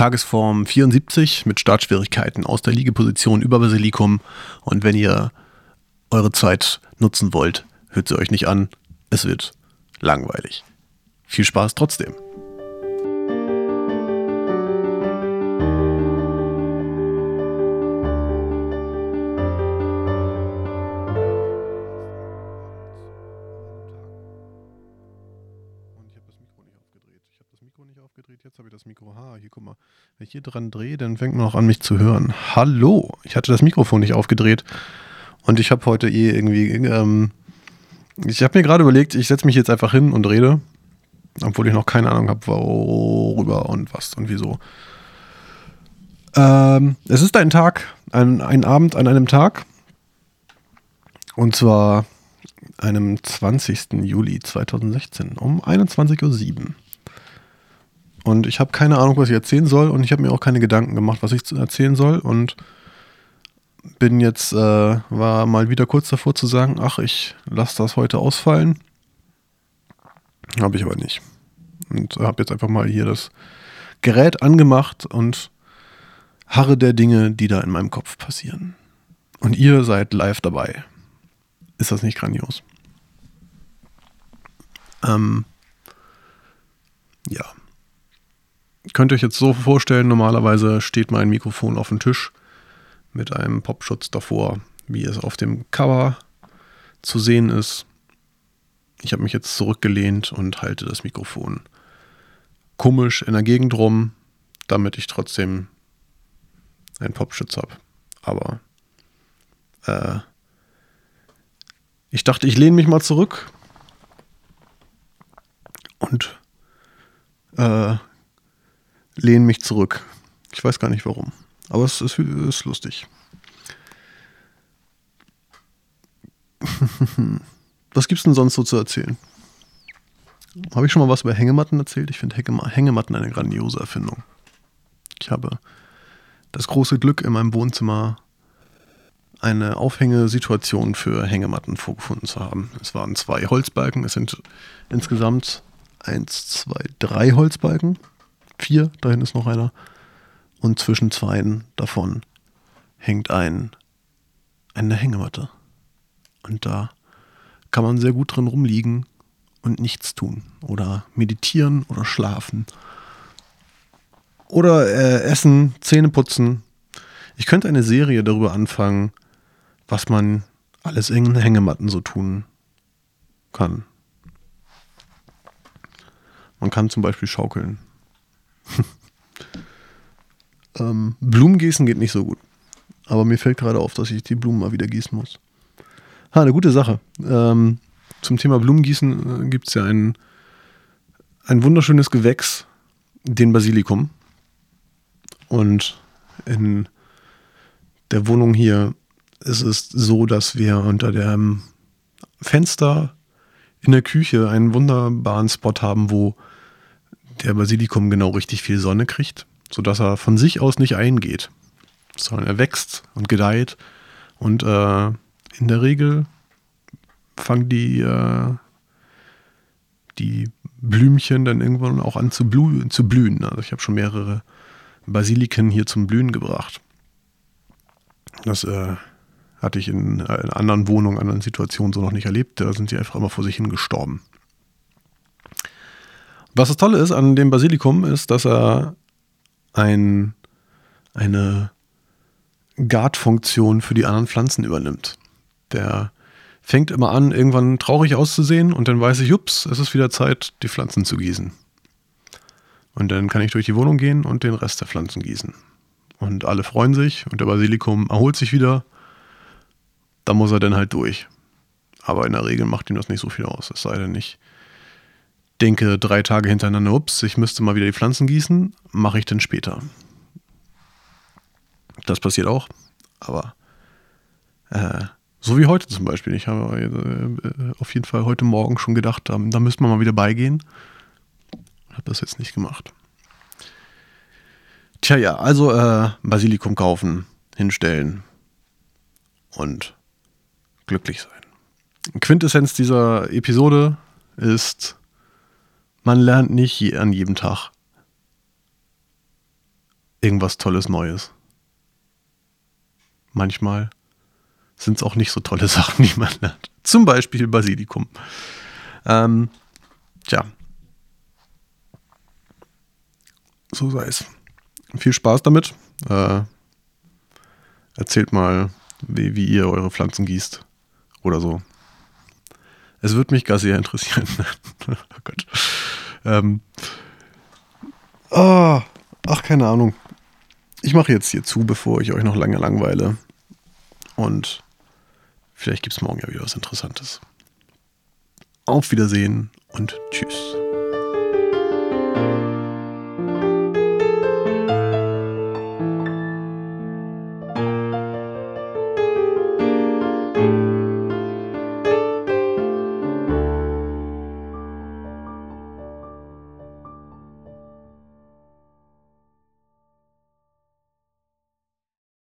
Tagesform 74 mit Startschwierigkeiten aus der Liegeposition über Basilikum. Und wenn ihr eure Zeit nutzen wollt, hört sie euch nicht an. Es wird langweilig. Viel Spaß trotzdem. Jetzt habe ich das Mikro. Ha, hier guck mal. Wenn ich hier dran drehe, dann fängt man auch an, mich zu hören. Hallo. Ich hatte das Mikrofon nicht aufgedreht. Und ich habe heute eh irgendwie. Ähm, ich habe mir gerade überlegt, ich setze mich jetzt einfach hin und rede. Obwohl ich noch keine Ahnung habe, worüber und was und wieso. Ähm, es ist ein Tag, ein, ein Abend an einem Tag. Und zwar einem 20. Juli 2016 um 21.07 Uhr. Und ich habe keine Ahnung, was ich erzählen soll. Und ich habe mir auch keine Gedanken gemacht, was ich erzählen soll. Und bin jetzt, äh, war mal wieder kurz davor zu sagen, ach, ich lasse das heute ausfallen. Habe ich aber nicht. Und habe jetzt einfach mal hier das Gerät angemacht und harre der Dinge, die da in meinem Kopf passieren. Und ihr seid live dabei. Ist das nicht grandios? Ähm, ja. Könnt ihr euch jetzt so vorstellen, normalerweise steht mein Mikrofon auf dem Tisch mit einem Popschutz davor, wie es auf dem Cover zu sehen ist. Ich habe mich jetzt zurückgelehnt und halte das Mikrofon komisch in der Gegend rum, damit ich trotzdem einen Popschutz habe. Aber äh, ich dachte, ich lehne mich mal zurück und äh, lehne mich zurück. Ich weiß gar nicht warum. Aber es ist, ist lustig. was gibt's denn sonst so zu erzählen? Habe ich schon mal was über Hängematten erzählt? Ich finde Hängematten eine grandiose Erfindung. Ich habe das große Glück, in meinem Wohnzimmer eine Aufhängesituation für Hängematten vorgefunden zu haben. Es waren zwei Holzbalken. Es sind insgesamt eins, zwei, drei Holzbalken. Vier, dahin ist noch einer. Und zwischen zweien davon hängt ein, eine Hängematte. Und da kann man sehr gut drin rumliegen und nichts tun. Oder meditieren oder schlafen. Oder äh, essen, Zähne putzen. Ich könnte eine Serie darüber anfangen, was man alles in Hängematten so tun kann. Man kann zum Beispiel schaukeln. ähm, Blumen gießen geht nicht so gut. Aber mir fällt gerade auf, dass ich die Blumen mal wieder gießen muss. Ha, eine gute Sache. Ähm, zum Thema Blumengießen äh, gibt es ja ein, ein wunderschönes Gewächs, den Basilikum. Und in der Wohnung hier ist es so, dass wir unter dem Fenster in der Küche einen wunderbaren Spot haben, wo der Basilikum genau richtig viel Sonne kriegt, sodass er von sich aus nicht eingeht, sondern er wächst und gedeiht. Und äh, in der Regel fangen die, äh, die Blümchen dann irgendwann auch an zu, blü zu blühen. Also ich habe schon mehrere Basiliken hier zum Blühen gebracht. Das äh, hatte ich in, äh, in, anderen Wohnungen, anderen Situationen so noch nicht erlebt. Da sind sie einfach immer vor sich hin gestorben. Was das Tolle ist an dem Basilikum, ist, dass er ein, eine Guard-Funktion für die anderen Pflanzen übernimmt. Der fängt immer an, irgendwann traurig auszusehen und dann weiß ich, ups, es ist wieder Zeit, die Pflanzen zu gießen. Und dann kann ich durch die Wohnung gehen und den Rest der Pflanzen gießen. Und alle freuen sich und der Basilikum erholt sich wieder. Da muss er dann halt durch. Aber in der Regel macht ihm das nicht so viel aus, es sei denn, ich denke drei Tage hintereinander, ups, ich müsste mal wieder die Pflanzen gießen, mache ich dann später. Das passiert auch, aber äh, so wie heute zum Beispiel. Ich habe äh, auf jeden Fall heute Morgen schon gedacht, da, da müsste man mal wieder beigehen. Habe das jetzt nicht gemacht. Tja, ja, also äh, Basilikum kaufen, hinstellen und glücklich sein. Quintessenz dieser Episode ist man lernt nicht an jedem Tag irgendwas Tolles Neues. Manchmal sind es auch nicht so tolle Sachen, die man lernt. Zum Beispiel Basilikum. Ähm, tja. So sei es. Viel Spaß damit. Äh, erzählt mal, wie, wie ihr eure Pflanzen gießt. Oder so. Es würde mich gar sehr interessieren. oh Gott. Ähm, oh, ach, keine Ahnung. Ich mache jetzt hier zu, bevor ich euch noch lange langweile. Und vielleicht gibt es morgen ja wieder was Interessantes. Auf Wiedersehen und tschüss.